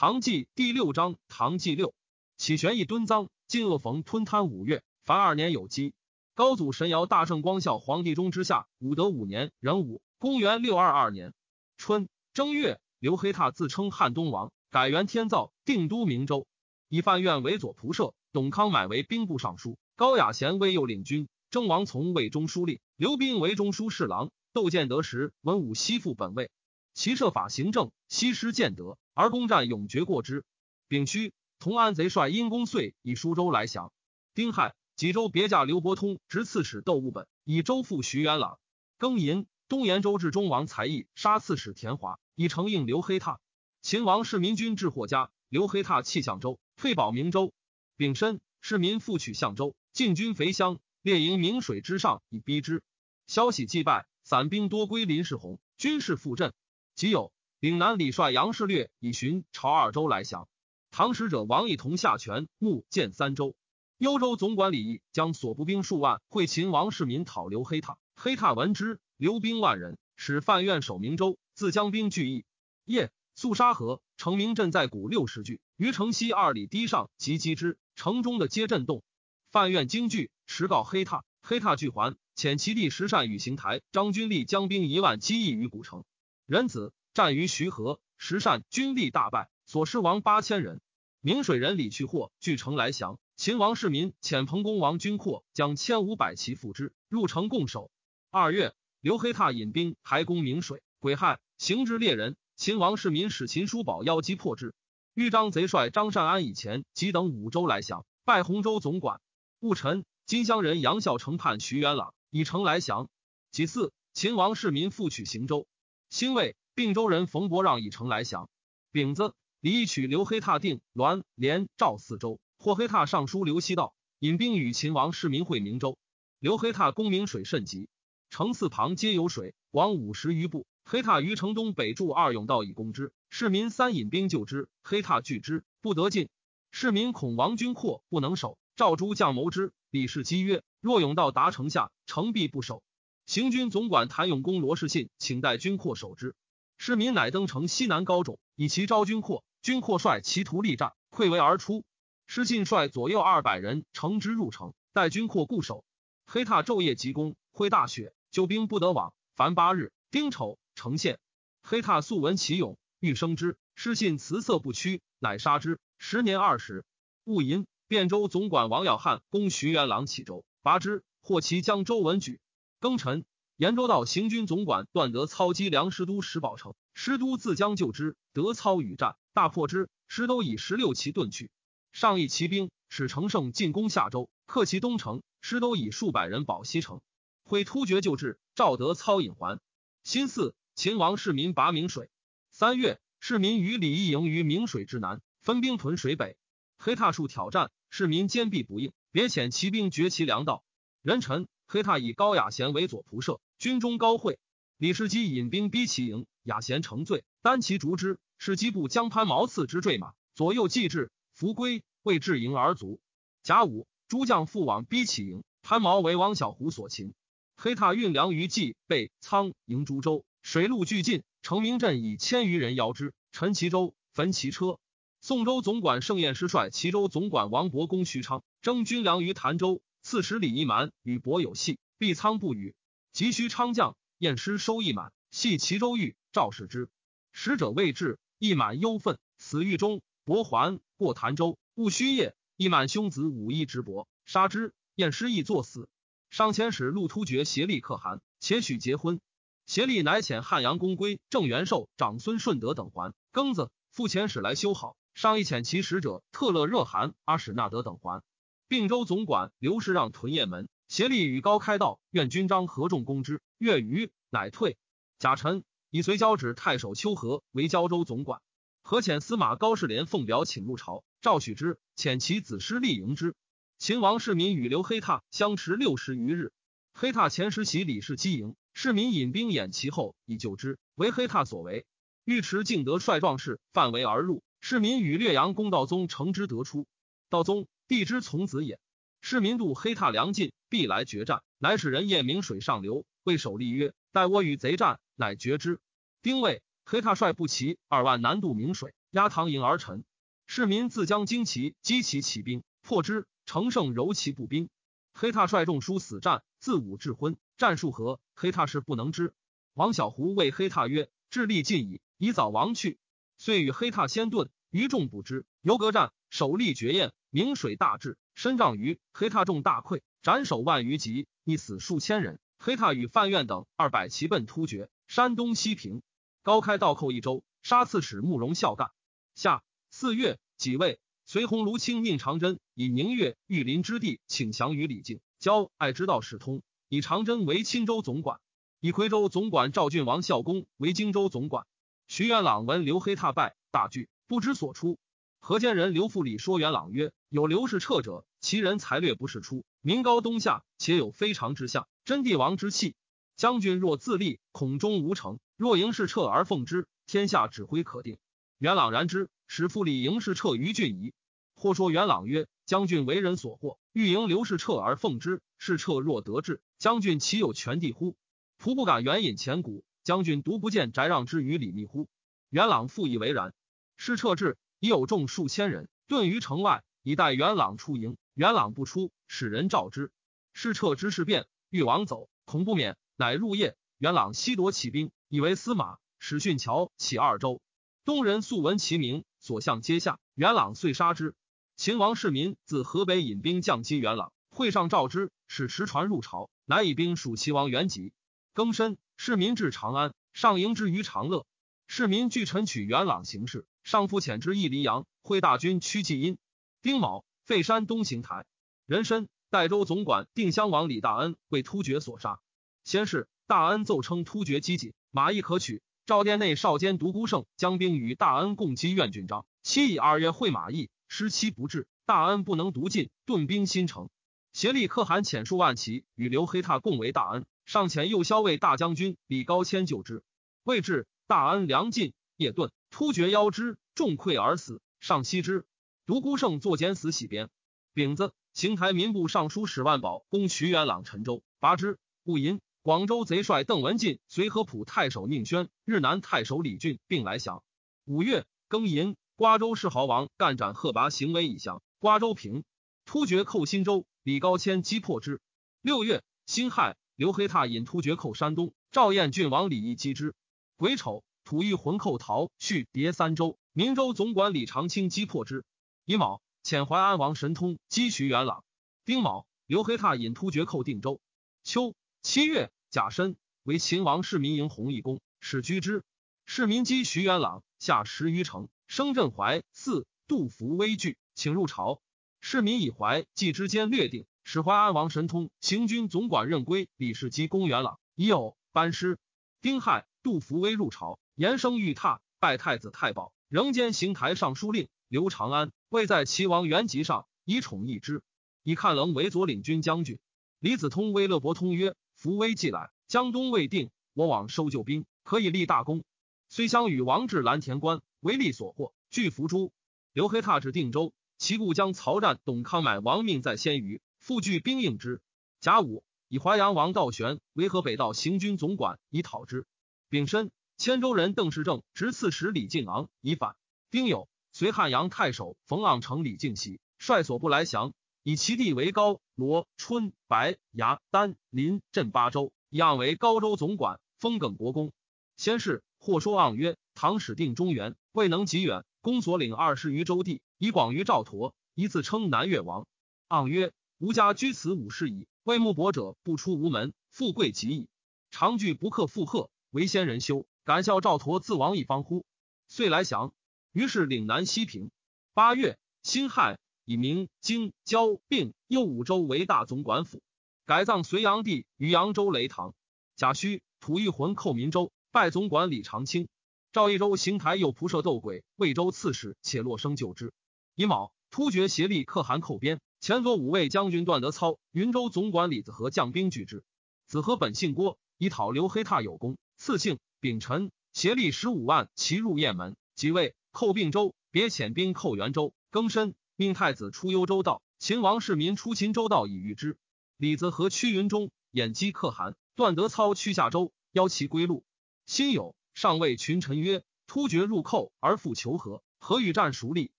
唐纪第六章，唐纪六，启玄义敦赃，晋恶逢吞贪五月，凡二年有基。高祖神尧大圣光孝皇帝中之下，武德五年壬午，公元六二二年春正月，刘黑闼自称汉东王，改元天造，定都明州，以范苑为左仆射，董康买为兵部尚书，高雅贤为右领军，征王从魏中书令，刘斌为中书侍郎，窦建德时文武西附本位，其设法行政，西施建德。而攻战永绝过之。丙戌，同安贼帅因公遂以舒州来降。丁亥，济州别驾刘伯通执刺史窦务本，以州父徐元朗。庚寅，东延州治中王才义杀刺史田华，以承应刘黑闼。秦王是民军至霍家，刘黑闼弃相州，退保明州。丙申，市民复取相州，进军肥乡，列营明水之上以逼之。消息既败，散兵多归林世洪，军士复振。即有。岭南李帅杨士略以寻朝二州来降，唐使者王义同下泉木建三州。幽州总管李毅将所部兵数万会秦王世民讨刘黑闼，黑闼闻之，留兵万人，使范苑守明州，自将兵拒役。夜宿沙河，成明镇在谷六十距，于城西二里堤上及击之，城中的皆震动。范苑惊惧，持告黑闼，黑闼拒还，遣其弟石善与邢台张君力将兵一万击役于古城。仁子。战于徐河，石善军力大败，所失亡八千人。明水人李去祸据城来降，秦王世民遣彭公王军阔将千五百骑赴之，入城共守。二月，刘黑闼引兵排攻明水，癸亥，行之猎人。秦王世民使秦叔宝邀击破之。豫章贼帅张善安以前即等五州来降，拜洪州总管。戊辰，金乡人杨孝成叛徐元朗，以城来降。其次，秦王世民复取行州。辛未。并州人冯伯让以城来降。丙子，李义取刘黑闼定滦连赵四州。霍黑闼上书刘希道，引兵与秦王世民会明州。刘黑闼功名水甚急，城四旁皆有水，往五十余步。黑闼于城东北筑二甬道以攻之。市民三引兵救之，黑闼拒之，不得进。市民恐王军阔不能守，赵诸将谋之。李氏积曰：若甬道达城下，城必不守。行军总管谭永公罗士信，请代军阔守之。市民乃登城西南高冢，以其招军阔。军阔率其徒力战，溃围而出。失信率左右二百人乘之入城，待军阔固守。黑闼昼夜急攻，会大雪，救兵不得往。凡八日，丁丑，城陷。黑闼素闻其勇，欲生之。失信辞色不屈，乃杀之。时年二十。戊寅，汴州总管王耀汉攻徐元朗启州，拔之，获其将周文举。庚辰。延州道行军总管段德操击梁师都石宝城，师都自将救之，德操与战，大破之，师都以十六骑遁去。上议骑兵，使乘胜进攻下州，克其东城，师都以数百人保西城。会突厥救治，赵德操引还。辛巳，秦王市民拔明水。三月，市民与李义营于明水之南，分兵屯水北。黑闼数挑战，市民坚壁不应，别遣骑兵绝其粮道。壬辰，黑闼以高雅贤为左仆射。军中高会，李世基引兵逼其营，雅贤成罪，单骑逐之。世基部将潘毛刺之坠马，左右继至，伏归，未至营而卒。甲午，诸将复往逼其营，潘毛为王小虎所擒。黑闼运粮于冀被仓营株洲，水陆俱进。成明镇以千余人邀之，陈其州，焚其车。宋州总管盛彦师率齐州总管王伯公徐昌，征军粮于潭州。刺史李义蛮与伯有隙，避仓不语。急需昌将，验师收益满，系齐州狱。赵氏之使者未至，一满忧愤，死狱中。伯还过潭州，戊戌夜，一满兄子武义直伯杀之。验师亦作死。上遣使陆突厥协力可汗，且许结婚。协力乃遣汉阳公归郑元寿、长孙顺德等还。庚子，复遣使来修好。上一遣其使者特勒热汗阿史那德等还。并州总管刘氏让屯雁门。协力与高开道，愿军章合众攻之。月余，乃退。贾臣以随交趾太守秋和为交州总管。何遣司马高士廉奉表请入朝，赵许之，遣其子师力迎之。秦王世民与刘黑闼相持六十余日。黑闼前时袭李氏基营，世民引兵掩其后以救之，为黑闼所为。尉迟敬德率壮士范围而入，世民与略阳公道宗乘之得出。道宗帝之从子也。市民渡黑闼粮尽，必来决战。乃使人夜明水上流，为守立曰：“待我与贼战，乃决之。”丁未，黑闼率步骑二万南渡明水，压唐营而沉。市民自将旌旗击其起兵，破之。乘胜柔其步兵。黑闼率众书死战，自武至昏，战数合，黑闼是不能知。王小胡谓黑闼曰：“智力尽矣，宜早亡去。”遂与黑闼先遁，余众不知。游隔战，首立绝燕，明水大至，身丈余。黑闼众大溃，斩首万余级，溺死数千人。黑闼与范苑等二百骑奔突厥。山东西平，高开倒寇一州，杀刺史慕容孝干。夏四月己未。随鸿卢卿命长真以宁越、玉林之地请降于李靖，交爱之道使通，以长真为钦州总管，以夔州总管赵郡王孝公为荆州总管。徐元朗闻刘黑闼败，大惧，不知所出。河间人刘复礼说元朗曰：“有刘氏彻者，其人才略不是出，名高东下，且有非常之相，真帝王之气。将军若自立，恐终无成；若迎是彻而奉之，天下指挥可定。”元朗然之，使复礼迎是彻于郡矣。或说元朗曰：“将军为人所惑，欲迎刘氏彻而奉之。是彻若得志，将军岂有权地乎？仆不敢援引前古，将军独不见翟让之于李密乎？”元朗复以为然。是彻至，已有众数千人遁于城外，以待元朗出营。元朗不出，使人召之。是彻之事变，欲往走，恐不免，乃入夜。元朗西夺起兵，以为司马。使训桥起二州，东人素闻其名，所向皆下。元朗遂杀之。秦王世民自河北引兵降击元朗，会上召之，使持船入朝，乃以兵属齐王元吉。庚申，世民至长安，上迎之于长乐。世民据臣取元朗行事，上复遣之义黎阳，会大军趋济阴。丁卯，废山东行台。壬申，代州总管定襄王李大恩为突厥所杀。先是，大恩奏称突厥激进，马邑可取。赵殿内少监独孤胜将兵与大恩共击苑军章，期以二月会马邑。失期不至，大恩不能独进，顿兵新城。协力可汗遣数万骑与刘黑闼共为大恩，上遣右骁卫大将军李高谦救之。未至，大恩粮尽，夜遁，突厥邀之，众溃而死。上悉之。独孤胜作简死，喜边。丙子，邢台民部尚书史万宝攻徐元朗陈州，拔之。戊寅，广州贼帅邓文进随合浦太守宁轩、日南太守李俊并来降。五月，庚寅。瓜州世豪王干斩贺拔行为已降，瓜州平。突厥寇新州，李高谦击破之。六月辛亥，刘黑闼引突厥寇山东，赵燕郡王李毅击之。癸丑，吐欲浑寇逃续叠三州，明州总管李长卿击破之。乙卯，遣淮安王神通击徐元朗。丁卯，刘黑闼引突厥寇定州。秋七月甲申，为秦王世民营弘义公，使居之。世民击徐元朗，下十余城。生镇怀四杜甫危惧，请入朝。市民以怀计之间略定，使淮安王神通行军总管任归李世基公元朗已有班师。丁亥，杜甫威入朝，言声欲榻，拜太子太保，仍兼行台尚书令。刘长安位在齐王元籍上，以宠易之。以看棱为左领军将军。李子通威勒伯通曰：“福威既来，江东未定，我往收救兵，可以立大功。”虽相与王至蓝田关。为利所获，拒伏诛。刘黑闼至定州，其故将曹战、董康买亡命在先隅，复据兵应之。甲午，以淮阳王道玄为河北道行军总管，以讨之。丙申，千州人邓世正执刺史李敬昂以反。丁酉，随汉阳太守冯盎成李敬喜率所部来降，以其地为高、罗、春、白、牙、丹、林镇八州，仰为高州总管，封耿国公。先是，或说盎曰：“唐始定中原。”未能及远，公所领二十余州地，以广于赵佗，一自称南越王。盎曰：“吾家居此五世矣，为木帛者不出吴门，富贵极矣。常惧不克负荷，为先人修，敢笑赵佗自亡一方乎？”遂来降。于是岭南西平。八月，辛亥，以明京交并右五州为大总管府，改葬隋炀帝于扬州雷堂。贾诩吐一魂寇民州，拜总管李长卿。赵一州邢台右仆射斗鬼，魏州刺史且落生救之。乙卯，突厥协力可汗寇边，前左五位将军段德操、云州总管李子和将兵拒之。子和本姓郭，以讨刘黑闼有功。赐姓、丙辰，协力十五万骑入雁门，即位，寇并州，别遣兵寇元州。庚申，命太子出幽州道，秦王世民出秦州道以御之。李子和屈云中掩击可汗，段德操趋下州，邀其归路。辛酉。上谓群臣曰：“突厥入寇而复求和，何与战孰利？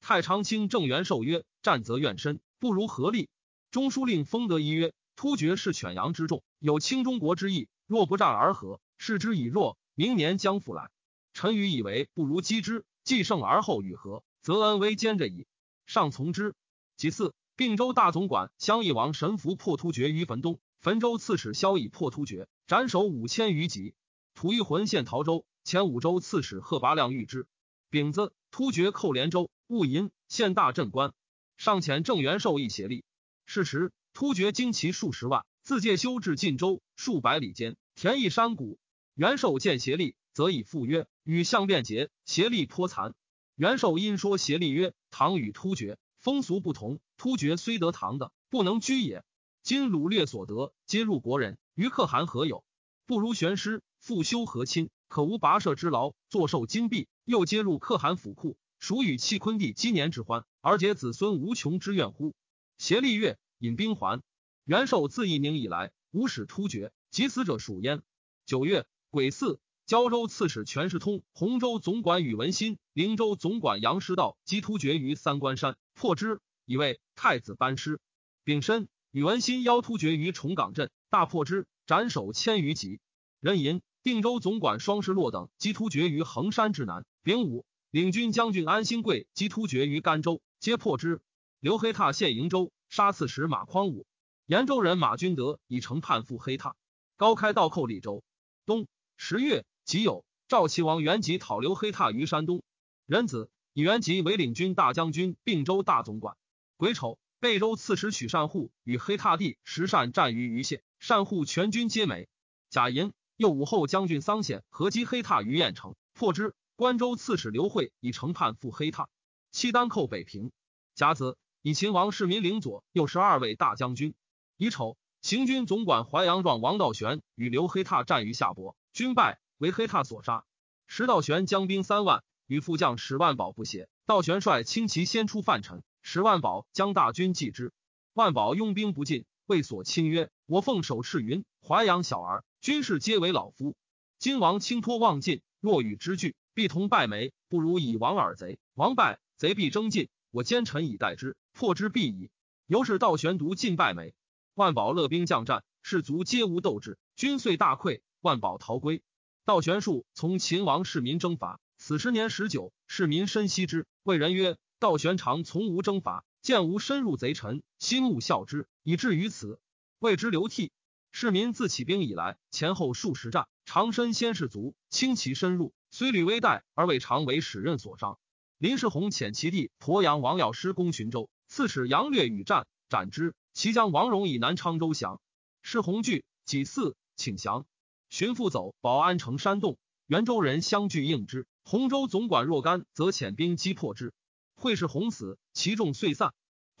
太常卿郑元寿曰：“战则怨深，不如合力。”中书令封德一曰：“突厥是犬羊之众，有轻中国之意。若不战而和，视之以弱，明年将复来。臣愚以为不如击之，既胜而后与和，则恩威兼着矣。上从之。”其次，并州大总管襄邑王神符破突厥于汾东，汾州刺史萧以破突厥，斩首五千余级。吐一浑献陶州，前五州刺史贺拔亮遇之。丙子，突厥寇连州，戊寅，献大镇关。上遣郑元寿一协力。是时，突厥精骑数十万，自介休至晋州数百里间，田邑山谷。元寿见协力，则以赴约，与相辩结。协力颇残。元寿因说协力曰：“唐与突厥风俗不同，突厥虽得唐的，不能居也。今掳掠所得，皆入国人，于可汗何有？不如玄师复修和亲，可无跋涉之劳，坐受金币，又皆入可汗府库，孰与弃坤帝积年之欢，而结子孙无穷之怨乎？”协力月引兵还，元寿自义宁以来，无使突厥，及死者属焉。九月癸巳，胶州刺史全世通、洪州总管宇文新、灵州总管杨师道击突厥于三关山，破之，以为太子班师。丙申，宇文新邀突厥于重岗镇，大破之，斩首千余级。壬寅，定州总管双师洛等击突厥于衡山之南。丙午，领军将军安兴贵击突厥于甘州，皆破之。刘黑闼陷瀛州，杀刺史马匡武。延州人马君德以城叛附黑闼。高开倒寇利州。冬十月己酉，赵齐王元吉讨刘黑闼于山东。壬子，以元吉为领军大将军、并州大总管。癸丑，贝州刺史许善护与黑闼帝石善战于余县，善护全军皆没。甲寅，右武后将军桑显合击黑闼于燕城，破之。关州刺史刘惠以城叛附黑闼。契丹寇北平。甲子。以秦王世民领左右十二位大将军。乙丑，行军总管淮阳状王道玄与刘黑闼战于夏伯，军败，为黑闼所杀。石道玄将兵三万，与副将史万宝不协。道玄率轻骑先出犯陈，史万宝将大军继之。万宝拥兵不进，谓所亲曰：“我奉守赤云，淮阳小儿，军士皆为老夫。今王轻托望进，若与之俱，必同败没。不如以王尔贼，王败，贼必争进。我奸臣以待之。”破之必矣。由是道玄独进败没。万宝勒兵将战，士卒皆无斗志，军遂大溃。万宝逃归。道玄术从秦王世民征伐，此时年十九。世民深惜之，谓人曰：“道玄常从无征伐，见吾深入贼臣，心勿效之，以至于此。”谓之流涕。世民自起兵以来，前后数十战，常身先士卒，轻骑深入，虽屡危殆，而未尝为使任所伤。林世宏遣其弟鄱阳王药师攻寻州。刺史杨略与战，斩之。其将王荣以南昌州降。世洪惧，己巳，请降。巡父走，保安城山洞。元州人相聚应之。洪州总管若干则遣兵击破之。会是洪死，其众遂散。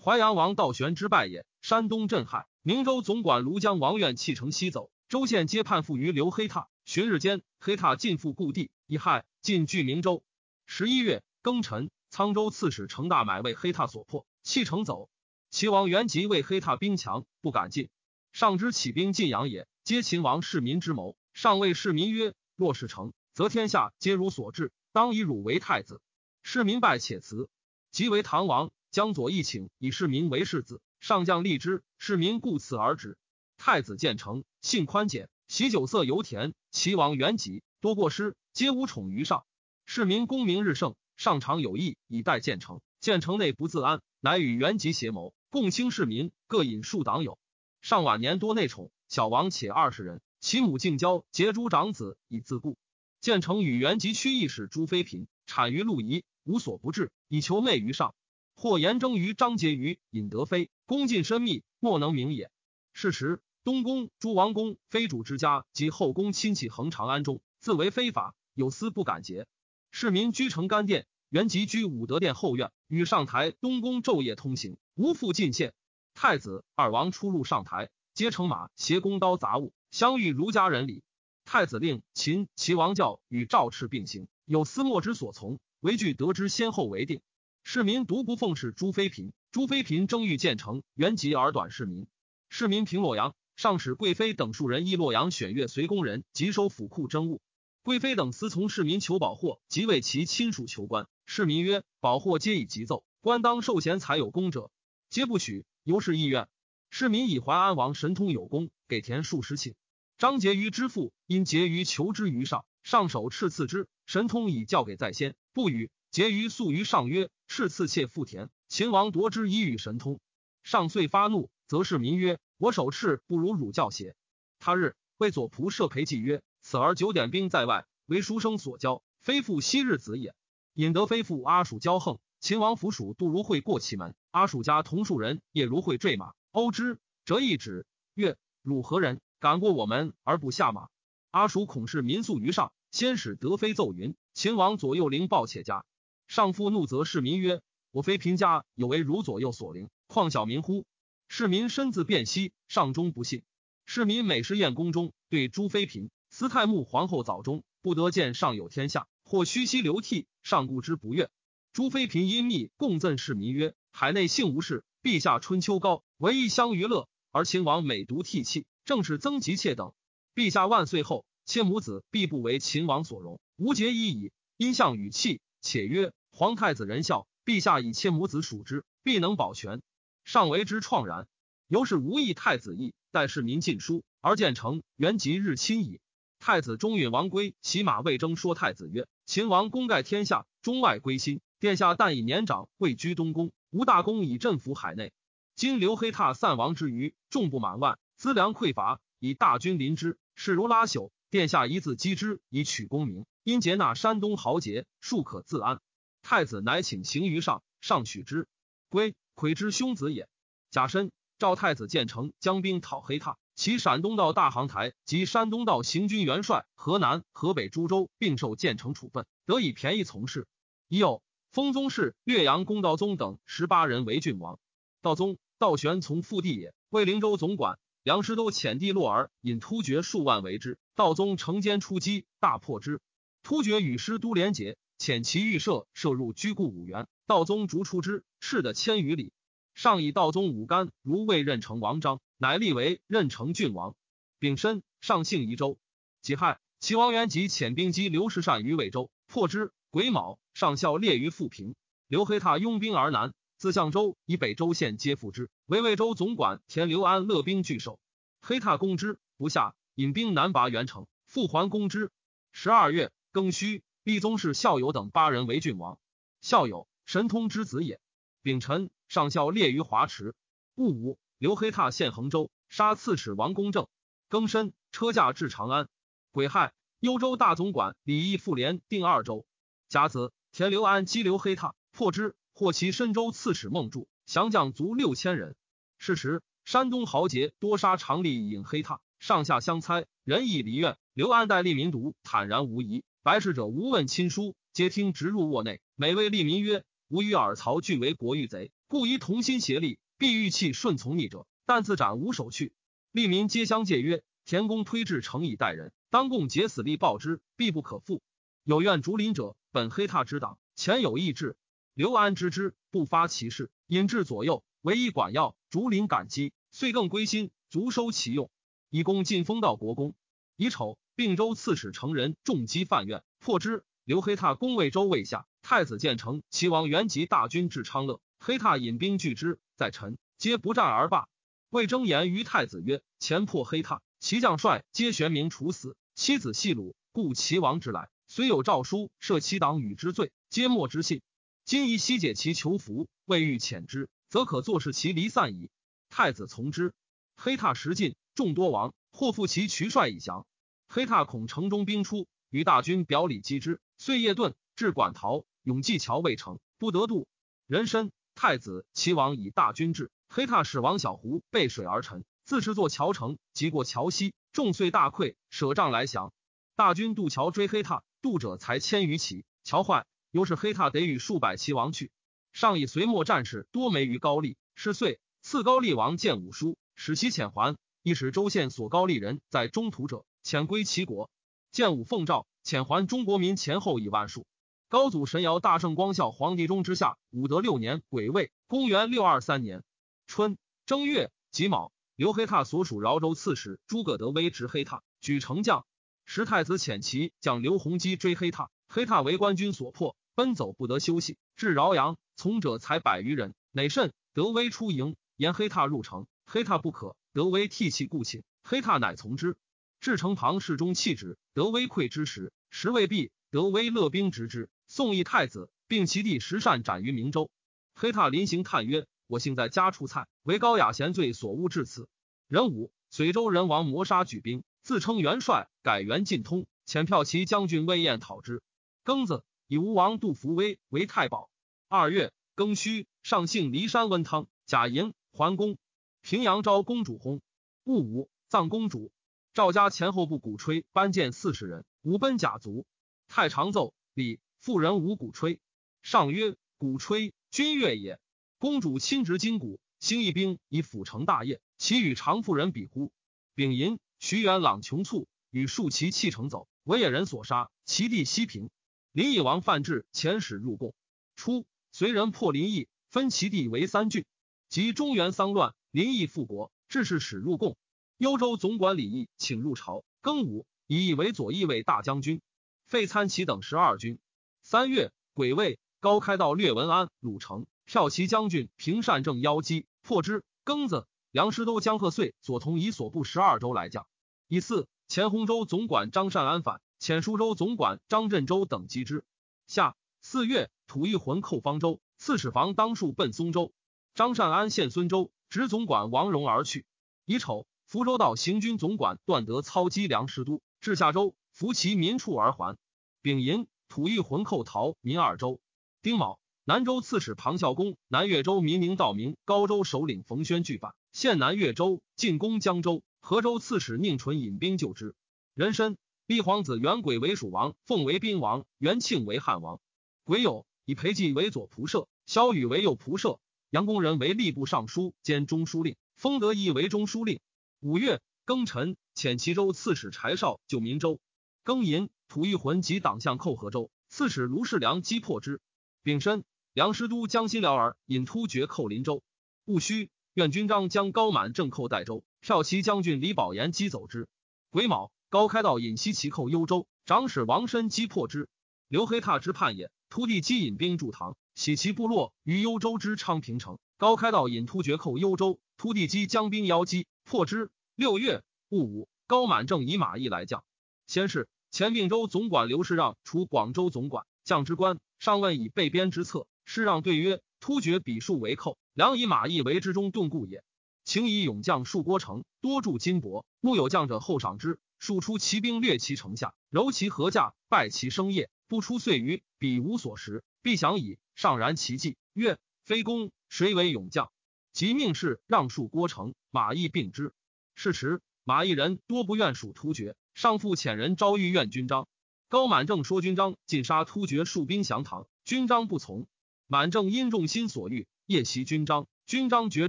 淮阳王道玄之败也。山东震撼。明州总管庐江王愿弃城西走。州县皆叛附于刘黑闼。旬日间，黑闼尽复故地，一害尽据明州。十一月庚辰，沧州刺史程大买为黑闼所破。弃城走，齐王元吉为黑闼兵强，不敢进。上之起兵晋阳也，皆秦王市民之谋。上谓市民曰：“若是成，则天下皆如所至，当以汝为太子。”市民拜且辞。即为唐王，将左一请，以市民为世子。上将立之，市民故辞而止。太子建成，性宽简，喜酒色油甜。齐王元吉多过失，皆无宠于上。市民功名日盛，上常有意以待建成。建成内不自安。乃与元吉协谋，共卿市民，各引数党友。上晚年多内宠，小王且二十人。其母敬交结诸长子以自固。建成与元吉屈义使朱妃嫔产于陆仪，无所不至，以求媚于上。或言征于张婕妤尹德妃，恭近深密，莫能明也。是时，东宫诸王公妃主之家及后宫亲戚横长安中，自为非法，有司不敢结。市民居城干殿。原籍居武德殿后院，与上台东宫昼夜通行，无复进献。太子二王出入上台，皆乘马，携弓刀杂物，相遇儒家人礼。太子令秦齐王教与赵赤并行，有司莫之所从，唯惧得之先后为定。市民独不奉事朱妃嫔，朱妃嫔争欲建成，原籍而短市民。市民平洛阳，上使贵妃等数人依洛阳选阅随宫人，即收府库珍物。贵妃等私从市民求宝货，即为其亲属求官。市民曰：“保货皆以急奏，官当受贤才有功者，皆不许。由是意愿。市民以淮安王神通有功，给田数十顷。张婕妤之父因婕妤求之于上，上手敕赐之。神通以教给在先，不与。婕妤诉于上曰：‘敕赐妾复田。’秦王夺之以与神通。上遂发怒，则市民曰：‘我手敕不如汝教邪？’他日为左仆射裴寂曰：‘此儿九点兵在外，为书生所教，非复昔日子也。’引得非父阿蜀骄横，秦王府属杜如晦过其门，阿鼠家同数人夜如会坠马，殴之，折一指，曰：“汝何人？敢过我门而不下马？”阿鼠恐是民宿于上，先使德妃奏云：“秦王左右灵暴且家。”上父怒，则市民曰：“我非平家，有为汝左右所灵，况小民乎？”市民身自辨析，上中不信。市民每时宴宫中，对朱妃嫔、司太穆皇后早中，不得见上有天下。或虚息流涕，上顾之不悦。朱妃嫔因密共赠市民曰：“海内幸无事，陛下春秋高，唯一相娱乐，而秦王每独涕泣，正是曾吉妾等。陛下万岁后，妾母子必不为秦王所容，无节已矣。”因相语气，且曰：“皇太子仁孝，陛下以妾母子属之，必能保全。”上为之怆然。由是无意太子意，待市民进书，而建成元吉日亲矣。太子中允王归骑马魏征说太子曰。秦王功盖天下，中外归心。殿下但以年长，位居东宫，吴大功以镇服海内。今刘黑闼散亡之余，众不满万，资粮匮乏，以大军临之，势如拉朽。殿下一字击之，以取功名。因劫纳山东豪杰，庶可自安。太子乃请行于上，上许之。归魁之兄子也。甲申，赵太子建成将兵讨黑闼。其陕东道大行台及山东道行军元帅，河南、河北诸州并受建成处分，得以便宜从事。已有封宗室、岳阳公道宗等十八人为郡王。道宗道玄从父弟也，为灵州总管。梁师都遣地洛儿引突厥数万为之，道宗乘间出击，大破之。突厥与师都连结，遣其御舍射入居固五原，道宗逐出之，赤的千余里。上以道宗武干如未任成王章。乃立为任城郡王，丙申，上姓宜州。己亥，齐王元吉遣兵击刘氏善于魏州，破之。癸卯，上校列于富平。刘黑闼拥兵而南，自相州以北州县皆附之。为魏州总管田刘安勒兵拒守，黑闼攻之不下，引兵南拔元城，复还攻之。十二月庚戌，立宗室校友等八人为郡王。校友，神通之子也。丙辰，上校列于华池。戊午。刘黑闼陷衡州，杀刺史王公正。庚申，车驾至长安。癸亥，幽州大总管李义复连定二州。甲子，田刘安击刘黑闼，破之，获其深州刺史孟柱，降将卒六千人。是时，山东豪杰多杀常吏引黑闼，上下相猜，人亦离怨。刘安待利民独坦然无疑，白事者无问亲疏，皆听直入卧内。每谓利民曰：“吾与尔曹俱为国欲贼，故宜同心协力。”必欲弃顺从逆者，但自斩无手去。利民皆相戒曰：“田公推至诚以待人，当共竭死力报之，必不可负。有愿逐临者，本黑闼之党，前有异志。刘安知之，不发其事，引至左右，唯一管要。竹林感激，遂更归心，足收其用。以功进封到国公。乙丑，并州刺史成人重击犯愿，破之。刘黑闼攻魏州未下，太子建成、齐王元吉大军至昌乐，黑闼引兵拒之。在臣皆不战而罢。魏征言于太子曰：“前破黑闼，其将帅皆玄冥处死，妻子系鲁，故齐王之来，虽有诏书赦其党与之罪，皆莫之信。今宜悉解其囚服，未欲遣之，则可坐视其离散矣。”太子从之。黑闼时进，众多亡，或复其渠帅以降。黑闼恐城中兵出，与大军表里击之，遂夜遁至馆陶，永济桥未成，不得渡。人参。太子齐王以大军至，黑闼使王小胡背水而沉，自持作桥城，即过桥西，众遂大溃，舍帐来降。大军渡桥追黑闼，渡者才千余骑，乔坏，由是黑闼得与数百骑王去。上以隋末战士多没于高丽，是岁赐高丽王建武书，使其遣还。亦使州县所高丽人在中途者，遣归齐国。建武奉诏遣还中国民前后以万数。高祖神尧大圣光孝皇帝中之下，武德六年癸未，公元六二三年春正月己卯，刘黑闼所属饶州刺史诸葛德威执黑闼，举城将。时太子遣其将刘弘基追黑闼，黑闼为官军所破，奔走不得休息。至饶阳，从者才百余人，馁甚。德威出营，言黑闼入城，黑闼不可。德威涕泣故寝，黑闼乃从之。至城旁，侍中弃之。德威溃之时，时未毕。德威勒兵执之。宋义太子，并其弟石善斩于明州。黑闼临行，叹曰：“我幸在家出菜，为高雅贤罪所误至此。”人武，随州人王谋杀举兵，自称元帅，改元晋通，遣骠骑将军魏彦讨之。庚子，以吴王杜伏威为太保。二月，庚戌，上幸骊山温汤，贾银桓公。平阳昭公主薨。戊午，葬公主。赵家前后部鼓吹班见四十人，无奔甲卒。太常奏礼，妇人无鼓吹。上曰：鼓吹，君乐也。公主亲执金鼓，兴义兵以辅成大业，其与常妇人比乎？丙寅，徐元朗穷卒，与数骑弃城走，为野人所杀，其地西平。林邑王范质遣使入贡。初，随人破林邑，分其地为三郡。及中原丧乱，林邑复国，致使使入贡。幽州总管李毅请入朝。庚午，以义为左翼卫大将军，废参骑等十二军。三月，癸未，高开道略文安鲁城，骠骑将军平善正邀击破之。庚子，梁师都江贺岁左同以所部十二州来将。以四，前洪州总管张善安反，遣舒州总管张振州等击之。下四月，吐一魂寇方州，刺史房当数奔松州。张善安献孙州，执总管王荣而去。乙丑。福州道行军总管段德操击梁师都，至下州，扶其民处而还。丙寅，吐一魂寇逃民二州。丁卯，南州刺史庞孝公、南越州民明道明、高州首领冯轩拒反，现南越州，进攻江州。河州刺史宁纯引兵救之。壬申，立皇子元轨为蜀王，奉为宾王，元庆为汉王。癸酉，以裴寂为左仆射，萧雨为右仆射，杨公仁为吏部尚书兼中书令，封德义为中书令。五月庚辰，遣齐州刺史柴绍救民州。庚寅，吐玉浑及党项寇河州，刺史卢世良击破之。丙申，梁师都江西辽儿引突厥寇林州。戊戌，愿军章将高满正寇代州，骠骑将军李宝岩击走之。癸卯，高开道引西齐寇幽州，长史王申击破之。刘黑闼之叛也。突地击引兵驻唐，喜其部落于幽州之昌平城。高开道引突厥寇幽州，突地击将兵邀击。破之。六月戊午，高满正以马邑来将。先是，前并州总管刘世让除广州总管，将之官。上问以备边之策，世让对曰：“突厥比数为寇，良以马邑为之中盾固也。请以勇将戍郭城，多铸金帛。木有将者，后赏之。数出骑兵掠其城下，柔其禾稼，败其生业，不出岁余，彼无所食，必享矣。上然其计，曰：非公，谁为勇将？即命士让戍郭城。”马邑并之，是时马邑人多不愿属突厥，上复遣人招御愿军章。高满正说军章尽杀突厥戍兵降唐，军章不从。满正因众心所欲，夜袭军章，军章绝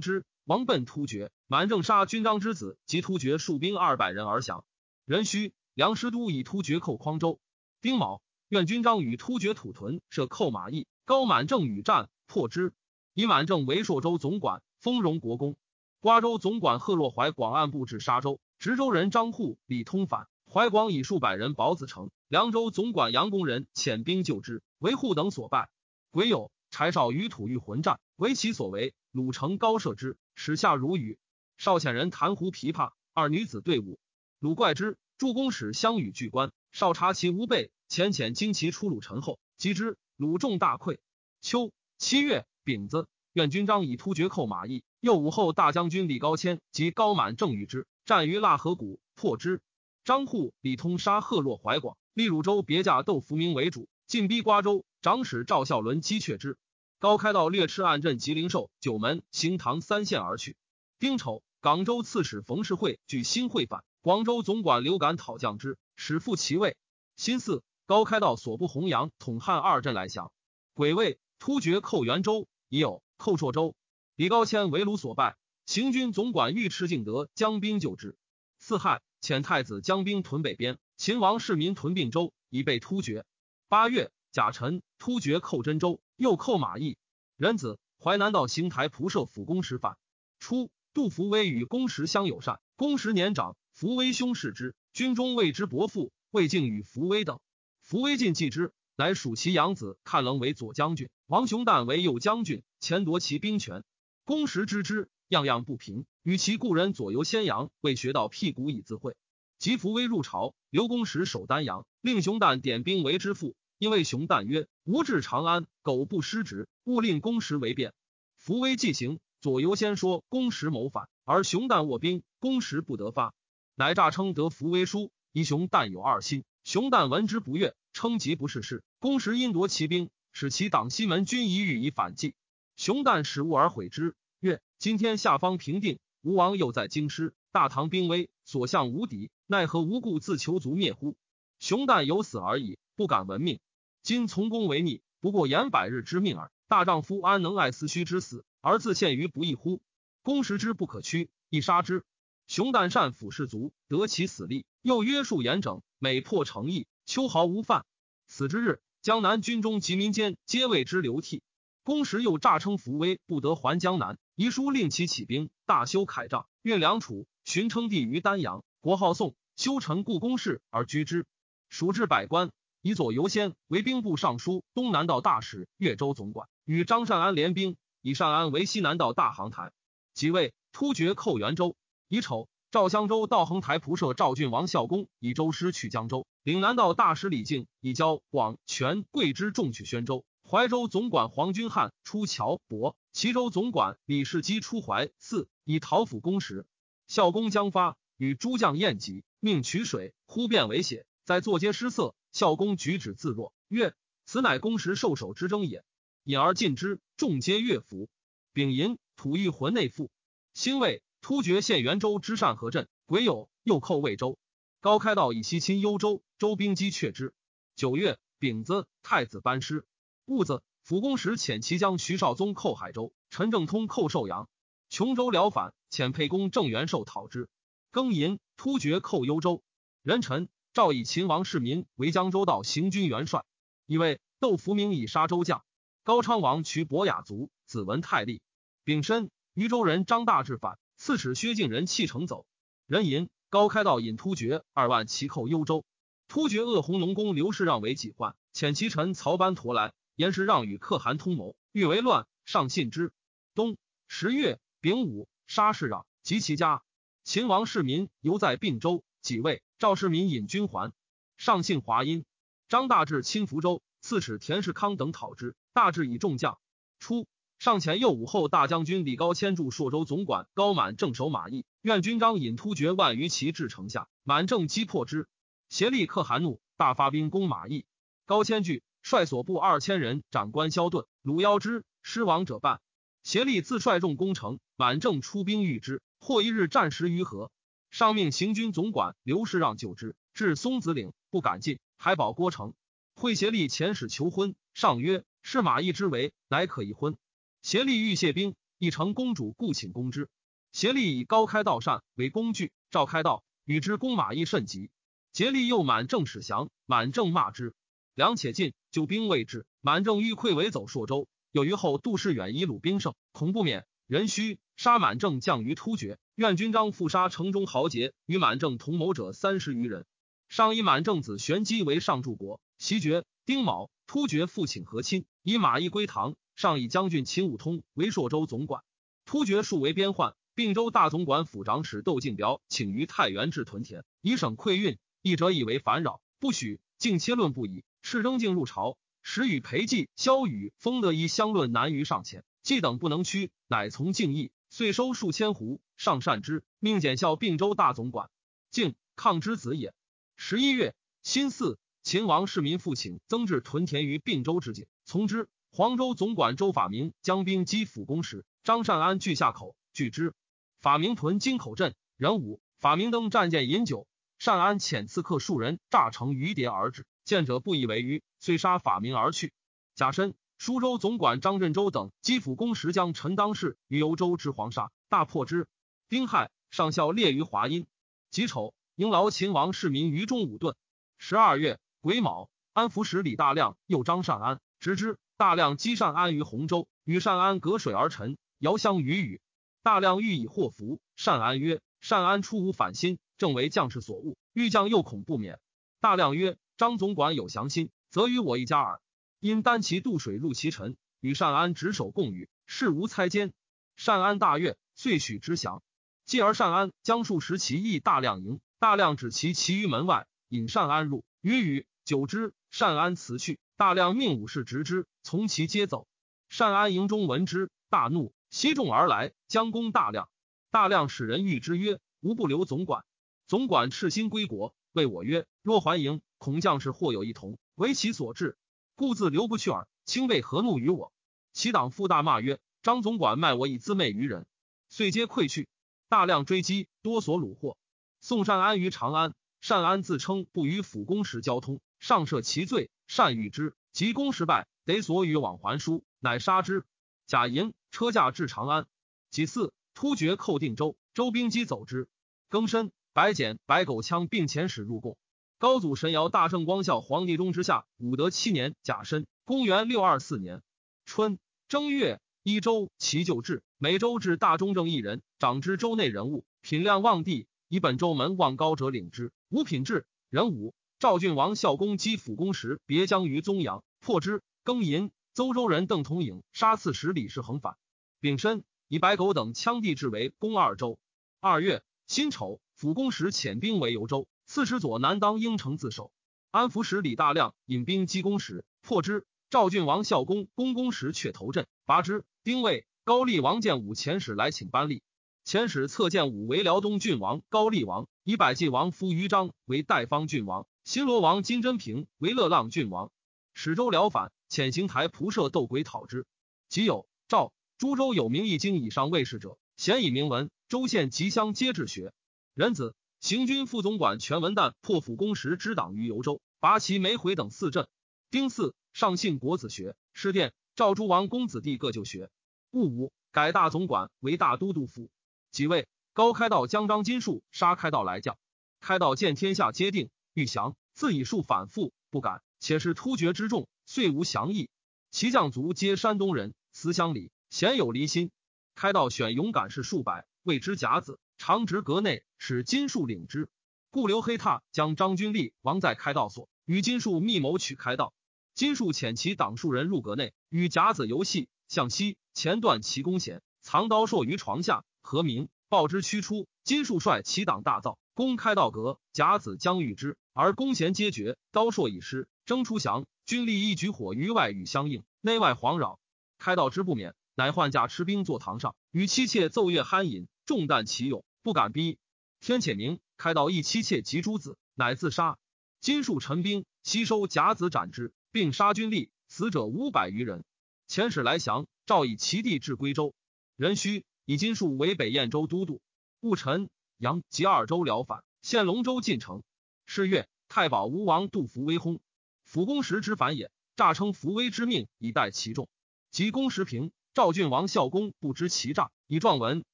之，亡奔突厥。满正杀军章之子及突厥戍兵二百人而降。壬戌，梁师都以突厥寇匡州。丁卯，愿军章与突厥土屯设寇马邑，高满正与战破之，以满正为朔州总管，封荣国公。瓜州总管贺若怀广按部至沙州，直州人张护、李通反，怀广以数百人保子城。凉州总管杨公人遣兵救之，为护等所败。癸酉，柴少与吐欲混战，为其所为。鲁城高射之，使下如雨。少遣人弹胡琵琶，二女子对舞。鲁怪之，助公使相与拒官。少察其无备，遣遣精骑出鲁城后，击之。鲁众大溃。秋七月丙子。愿军章以突厥寇马邑，又武后大将军李高谦及高满正与之战于腊河谷，破之。张户、李通杀贺洛怀广，立汝州别驾窦福明为主，进逼瓜州。长史赵孝伦击却之。高开道略赤暗镇吉林寿、九门、行唐三县而去。丁丑，广州刺史冯世会据新会反，广州总管刘敢讨将之，使复其位。辛巳，高开道所部洪阳、统汉二镇来降。癸未，突厥寇元州，已有。寇朔州，李高谦为虏所败，行军总管尉迟敬德将兵救之。四害，遣太子将兵屯北边，秦王市民屯并州，以备突厥。八月，甲辰，突厥寇真州，又寇马邑。壬子，淮南道行台仆射辅公使反。初，杜伏威与公时相友善，公时年长，伏威兄视之，军中谓之伯父。魏敬与伏威等，伏威进继之，乃属其养子看棱为左将军，王雄旦为右将军，前夺其兵权。公时知之，样样不平，与其故人左游先阳，未学到辟谷以自会。及伏威入朝，刘公时守丹阳，令熊旦点兵为之父。因为熊旦曰：“吾至长安，苟不失职，勿令公时为变。”伏威既行，左右先说公时谋反，而熊旦卧兵，公时不得发，乃诈称得伏威书，以熊旦有二心。熊旦闻之不悦，称疾不是事。公时因夺其兵，使其党西门军一欲以反击。熊旦使物而悔之，曰：“今天下方平定，吴王又在京师，大唐兵危，所向无敌。”奈何无故自求族灭乎？熊旦有死而已，不敢闻命。今从公为逆，不过言百日之命耳。大丈夫安能爱思虚之死，而自陷于不义乎？公时之不可屈，亦杀之。熊旦善抚士卒，得其死力，又约束严整，每破诚意，秋毫无犯。此之日，江南军中及民间皆为之流涕。公时又诈称扶危不得还江南，遗书令其起兵，大修铠帐，运粮储，寻称帝于丹阳，国号宋。修成故宫室而居之，属至百官，以左游先为兵部尚书、东南道大使、越州总管，与张善安联兵，以善安为西南道大行台。即位，突厥寇元州，乙丑，赵襄州道横台仆射赵郡王孝公以州师去江州，岭南道大使李靖以交广、全、贵之众取宣州。怀州总管黄君汉出乔博，齐州总管李世基出淮泗，以讨抚公时。孝公将发。与诸将宴集，命取水，忽变为血，在坐阶失色。孝公举止自若，曰：“此乃公时受首之争也。”引而进之，众皆悦服。丙寅，吐欲魂内附。兴未，突厥陷元州之善河镇，癸酉，又寇魏州。高开道以西侵幽州，周兵击却之。九月，丙子，太子班师。戊子，辅公时遣其将徐少宗寇海州，陈正通寇寿阳。琼州辽反，遣沛公郑元寿讨之。庚寅，突厥寇幽州。壬辰，诏以秦王世民为江州道行军元帅。以为窦福明以杀州将。高昌王取伯雅族，子文泰立。丙申，渝州人张大志反，刺史薛敬人弃城走。壬寅，高开道引突厥二万齐寇幽州。突厥鄂弘农公刘氏让为己患，遣其臣曹班陀来，言是让与可汗通谋，欲为乱，上信之。冬十月丙午，杀氏让及其家。秦王世民犹在并州，即位赵世民引军还，上信华阴。张大志亲福州刺史田世康等讨之，大志以众将。初，上前右武后大将军李高迁驻朔州总管高满正守马邑，愿军章引突厥万余骑至城下，满正击破之，协力可汗怒，大发兵攻马邑。高迁惧，率所部二千人斩关萧盾，鲁邀之，失亡者半。协力自率众攻城，满正出兵御之。或一日战十余合，上命行军总管刘世让救之，至松子岭不敢进，还保郭城。会协力遣使求婚，上曰：“是马邑之为，乃可一婚。”协力欲谢兵，一城公主故请攻之。协力以高开道善为工具，召开道与之攻马邑甚急。竭力又满正使降，满正骂之，良且进，救兵未至，满正欲溃围走朔州，有余后杜氏远以鲁兵胜，恐不免。人须杀满正将于突厥，愿军章复杀城中豪杰，与满正同谋者三十余人。上以满正子玄机为上柱国。袭爵丁卯，突厥复请和亲，以马邑归唐。上以将军秦武通为朔州总管。突厥数为边患，并州大总管府长史窦敬表请于太原至屯田，以省馈运。一者以为烦扰，不许。竟切论不已，是仍敬入朝。时与裴寂、萧雨、封德一相论难于上前。既等不能屈，乃从敬意，遂收数千斛，上善之，命检校并州大总管。敬抗之子也。十一月，辛巳，秦王世民复请增置屯田于并州之境，从之。黄州总管周法明将兵击辅公时，张善安据下口，拒之。法明屯金口镇，人武，法明登战舰饮酒，善安遣刺客数人诈成鱼蝶而至，见者不以为鱼，遂杀法明而去。甲申。舒州总管张振州等击抚公时将陈当世于幽州之黄沙，大破之。丁亥，上校列于华阴。己丑，迎劳秦王市民于中武盾。十二月癸卯，安抚使李大亮又张善安，直之。大亮击善安于洪州，与善安隔水而沉，遥相与语。大亮欲以祸福，善安曰：“善安出无反心，正为将士所恶，欲将又恐不免。”大亮曰：“张总管有降心，则与我一家耳。因单骑渡水入其臣，与善安执手共语，事无猜奸。善安大悦，遂许之降。继而善安将数十骑役大量营，大量指其骑于门外，引善安入，语语久之，善安辞去。大量命武士执之，从其皆走。善安营中闻之，大怒，袭众而来，将攻大量。大量使人谕之曰：“吾不留总管。”总管赤心归国，谓我曰：“若还营，恐将士或有一同，为其所至，故自留不去耳。卿为何怒于我？”其党复大骂曰：“张总管卖我以自媚于人。”遂皆溃去。大量追击，多所虏获。宋善安于长安，善安自称不与府公时交通，上赦其罪。善遇之，及公时败，得所与往还书，乃杀之。贾银车驾至长安，己巳，突厥寇定州，州兵击走之。庚申，白简、白狗枪并遣使入贡。高祖神尧大圣光孝皇帝中之下，武德七年甲申，公元六二四年春正月，一州其旧制，每州至大中正一人，掌之州内人物，品量望帝，以本州门望高者领之。五品制，人武。赵郡王孝公击辅公时，别将于宗阳，破之。庚寅，邹州人邓同颖杀刺史李世恒反。丙申，以白狗等羌地制为公二州。二月，辛丑，辅公时遣兵为游州，刺史左南当应城自守。安抚使李大亮引兵击攻时，破之。赵郡王孝公攻公时，却头阵，拔之。丁未，高丽王建武遣使来请班立。遣使策建武为辽东郡王，高丽王以百济王夫于章为代方郡王。新罗王金真平为乐浪郡王，始州辽反，遣行台仆射斗鬼讨之。即有赵诸州有名易经以上卫士者，咸以明文。州县及乡皆治学。仁子行军副总管全文旦破釜攻时之党于幽州，拔其梅回等四镇。丁巳，上信国子学，师殿赵诸王公子弟各就学。戊午，改大总管为大都督府。即位，高开道将张金树杀开道来将，开道见天下皆定。欲降，自以数反复不敢，且是突厥之众，遂无降意。其将卒皆山东人，思乡里鲜有离心。开道选勇敢士数百，谓之甲子，常执阁内，使金树领之。故留黑闼将张君立亡在开道所，与金树密谋取开道。金树遣其党数人入阁内，与甲子游戏，向西前断其弓弦，藏刀槊于床下。何明报之驱出，金树率其党大造。攻开道阁，甲子将遇之，而弓弦皆绝，刀槊已失，征出降。军力一举火于外与相应，内外惶扰。开道之不免，乃换驾持兵坐堂上，与妻妾奏乐酣饮，重弹其勇，不敢逼。天且明，开道一妻妾及诸子，乃自杀。金树陈兵，悉收甲子斩之，并杀军吏，死者五百余人。遣使来降，诏以其地至归州。壬戌，以金树为北燕州都督。戊辰。杨及二州辽反，现龙州进城。是月，太保吴王杜伏威薨，辅公时之反也。诈称伏威之命，以待其众。及公时平，赵郡王孝公不知其诈，以状文。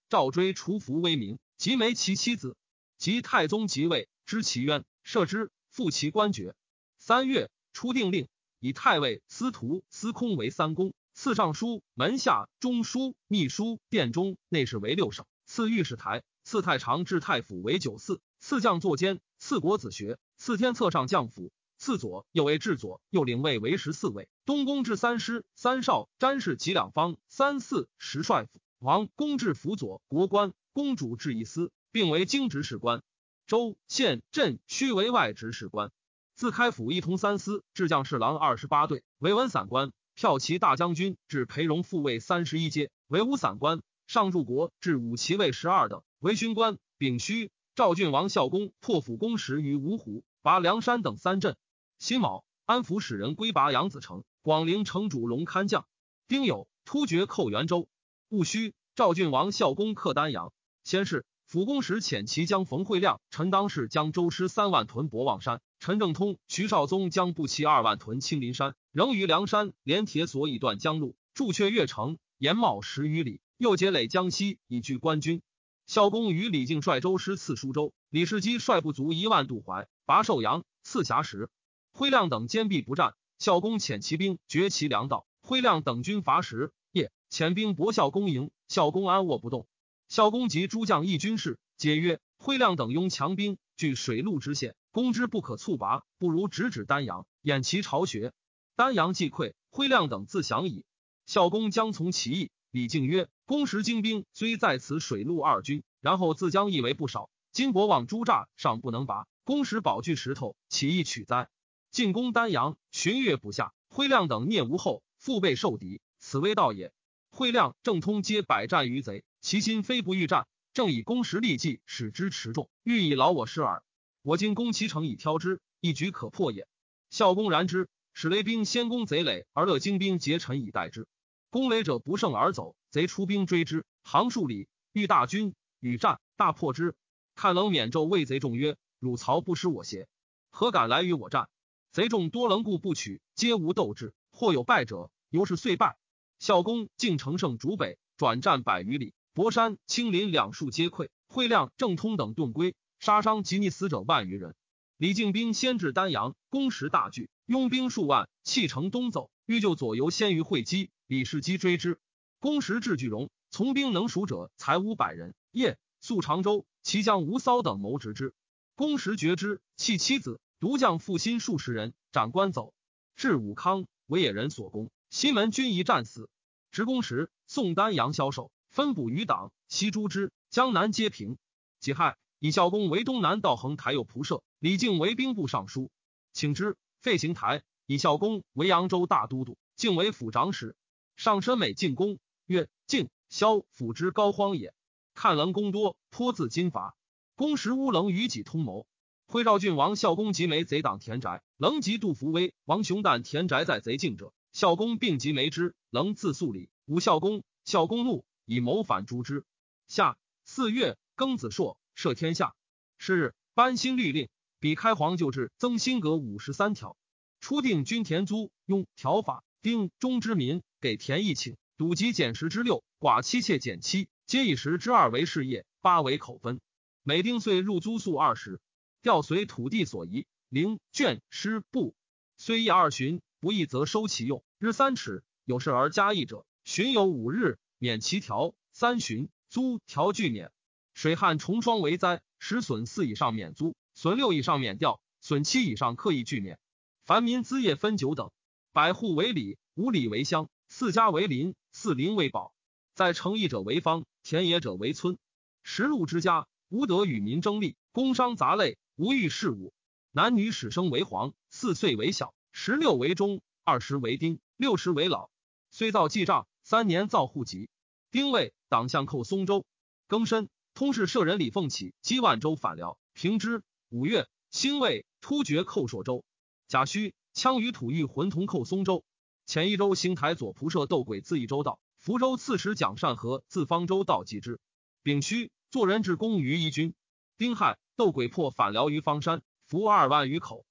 赵追除伏威名，即没其妻子。及太宗即位，知其冤，赦之，复其官爵。三月，初定令，以太尉、司徒、司空为三公，赐尚书、门下、中书、秘书、殿中、内侍为六省，赐御史台。赐太常至太府为九嗣，赐将作监，赐国子学，赐天策上将府，赐左右为至左，右领位为十四位。东宫至三师、三少、詹事及两方，三四十帅府。王公至辅佐国官，公主至一司，并为京职事官。州、县、镇区为外职事官。自开府一同三司，至将侍郎二十八队，为文散官。骠骑大将军至裴荣副尉三十一阶，为武散官。上柱国至武骑尉十二等。为勋官，丙戌，赵郡王孝公破釜攻时于芜湖，拔梁山等三镇。辛卯，安抚使人归拔杨子城，广陵城主龙堪将。丁酉，突厥寇元州。戊戌，赵郡王孝公克丹阳。先是，辅公时遣其将冯惠亮、陈当世将周师三万屯博望山，陈正通、徐绍宗将步骑二万屯青林山，仍于梁山连铁索以断江路，筑阙越城，延茂十余里，又结垒江西，以拒官军。孝公与李靖率周师刺舒州，李世基率不足一万渡淮，拔寿阳，刺峡石。辉亮等坚壁不战，孝公遣骑兵绝其粮道。辉亮等军伐时，夜遣兵搏孝公营，孝公安卧不动。孝公及诸将议军事，皆曰：辉亮等拥强兵，据水陆之险，攻之不可猝拔，不如直指丹阳，掩其巢穴。丹阳既溃，挥亮等自降矣。孝公将从其意。李靖曰：“公时精兵虽在此水陆二军，然后自将亦为不少。金伯望诸栅尚不能拔，公时宝具石头，岂易取哉？进攻丹阳，寻月不下，挥亮等聂无后，腹背受敌，此危道也。惠亮、正通皆百战于贼，其心非不欲战，正以攻时利计，使之持重，欲以劳我师耳。我今攻其城以挑之，一举可破也。孝公然之，使雷兵先攻贼垒，而乐精兵结陈以待之。”攻垒者不胜而走，贼出兵追之，行数里，遇大军，与战，大破之。看冷免胄谓贼众曰：“汝曹不失我邪？何敢来与我战？”贼众多棱故不取，皆无斗志，或有败者，由是遂败。孝公竟乘胜逐北，转战百余里，博山、青林两树皆溃。惠亮、正通等遁归，杀伤及溺死者万余人。李靖兵先至丹阳，攻时大惧，拥兵数万，弃城东走，欲救左游先于会稽。李世基追之，攻时至巨荣，从兵能熟者才五百人。夜宿常州，其将吴骚等谋执之，攻时决之，弃妻子，独将负心数十人，斩官走。至武康，为野人所攻，西门军一战死。执公时，宋丹阳消瘦，分捕余党，西诛之。江南皆平。己亥，以孝公为东南道衡台右仆射，李靖为兵部尚书，请之。废行台，以孝公为扬州大都督，靖为府长史。上申美进宫，曰：“靖萧府之高荒也。看棱功多，颇自金伐。公时乌棱与己通谋。徽昭郡王孝公及梅贼党田宅，棱及杜伏威、王雄旦田宅在贼境者，孝公并及梅之，棱自肃礼，吾孝公。孝公怒，以谋反诛之。夏四月，庚子朔，赦天下。是日，颁新律令，比开皇旧制，增新格五十三条，初定均田租庸条法，丁中之民。”给田一顷，赌及减十之六，寡妻妾减七，皆以十之二为事业，八为口分。每丁岁入租粟二十，调随土地所宜。零卷师布，虽一二旬，不义则收其用。日三尺，有事而加一者，旬有五日，免其条。三旬租条俱免。水旱重霜为灾，十损四以上免租，损六以上免调，损七以上刻意俱免。凡民资业分九等，百户为里，五里为乡。四家为邻，四邻为堡，在城邑者为方，田野者为村。十路之家，无德与民争利，工商杂类，无欲事务。男女始生为皇，四岁为小，十六为中，二十为丁，六十为老。虽造记账，三年造户籍。丁未，党项寇松州。庚申，通事舍人李凤起击万州反辽，平之。五月，辛未，突厥寇朔州。甲戌，羌与吐欲浑同寇松州。前一周，邢台左仆射窦轨自益州道，福州刺史蒋善和自方州道击之。丙戌，做人至公于一军。丁亥，窦轨破反辽于方山，俘二万余口。